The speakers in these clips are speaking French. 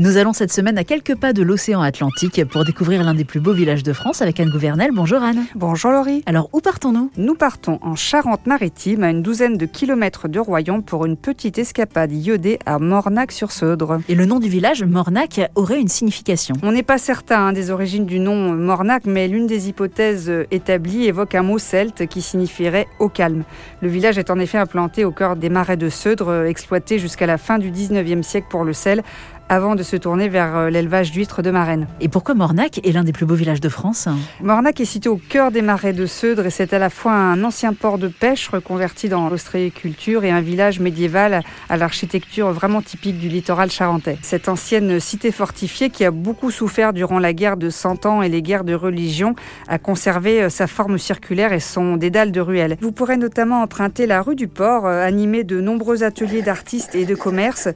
Nous allons cette semaine à quelques pas de l'océan Atlantique pour découvrir l'un des plus beaux villages de France avec Anne Gouvernel. Bonjour Anne. Bonjour Laurie. Alors où partons-nous? Nous partons en Charente-Maritime, à une douzaine de kilomètres de Royan, pour une petite escapade iodée à Mornac-sur-Seudre. Et le nom du village, Mornac, aurait une signification? On n'est pas certain hein, des origines du nom Mornac, mais l'une des hypothèses établies évoque un mot celte qui signifierait au calme. Le village est en effet implanté au cœur des marais de Seudre, exploités jusqu'à la fin du 19e siècle pour le sel, avant de se tourner vers euh, l'élevage d'huîtres de marraine. Et pourquoi Mornac est l'un des plus beaux villages de France? Mornac est situé au cœur des marais de Seudre et c'est à la fois un ancien port de pêche reconverti dans l'ostréiculture et un village médiéval à l'architecture vraiment typique du littoral charentais. Cette ancienne cité fortifiée qui a beaucoup souffert durant la guerre de Cent Ans et les guerres de religion a conservé euh, sa forme circulaire et son dédale de ruelles. Vous pourrez notamment emprunter la rue du port, euh, animée de nombreux ateliers d'artistes et de commerce.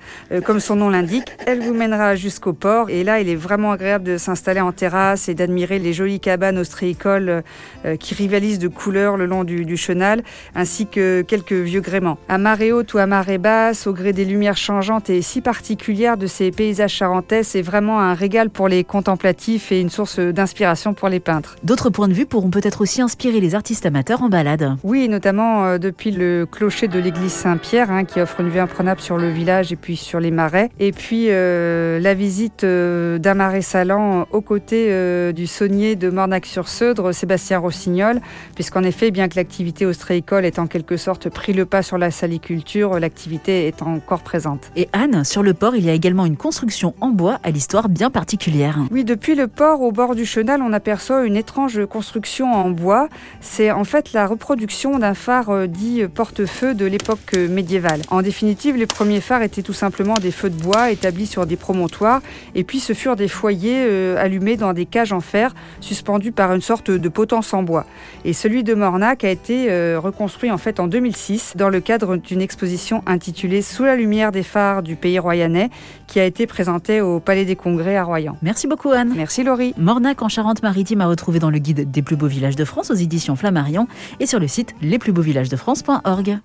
Comme son nom l'indique, elle vous mènera jusqu'au port. Et là, il est vraiment agréable de s'installer en terrasse et d'admirer les jolies cabanes ostréicoles euh, qui rivalisent de couleurs le long du, chenal, ainsi que quelques vieux gréments. À marée haute ou à marée basse, au gré des lumières changeantes et si particulières de ces paysages charentais, c'est vraiment un régal pour les contemplatifs et une source d'inspiration pour les peintres. D'autres points de vue pourront peut-être aussi inspirer les artistes amateurs en balade. Oui, notamment euh, depuis le clocher de l'église Saint-Pierre, hein, qui offre une vue imprenable sur le village et puis sur les marais. Et puis euh, euh, la visite euh, d'Amaré Salan aux côtés euh, du saunier de Mornac-sur-Seudre, Sébastien Rossignol, puisqu'en effet, bien que l'activité ostréicole ait en quelque sorte pris le pas sur la saliculture, l'activité est encore présente. Et Anne, sur le port, il y a également une construction en bois à l'histoire bien particulière. Oui, depuis le port au bord du chenal, on aperçoit une étrange construction en bois. C'est en fait la reproduction d'un phare dit porte-feu de l'époque médiévale. En définitive, les premiers phares étaient tout simplement des feux de bois établis sur des promontoires. Et puis ce furent des foyers euh, allumés dans des cages en fer suspendus par une sorte de potence en bois. Et celui de Mornac a été euh, reconstruit en fait en 2006 dans le cadre d'une exposition intitulée Sous la lumière des phares du pays royanais qui a été présentée au Palais des Congrès à Royan. Merci beaucoup Anne. Merci Laurie. Mornac en Charente-Maritime à retrouver dans le guide des plus beaux villages de France aux éditions Flammarion et sur le site lesplusbeauxvillagesdefrance.org.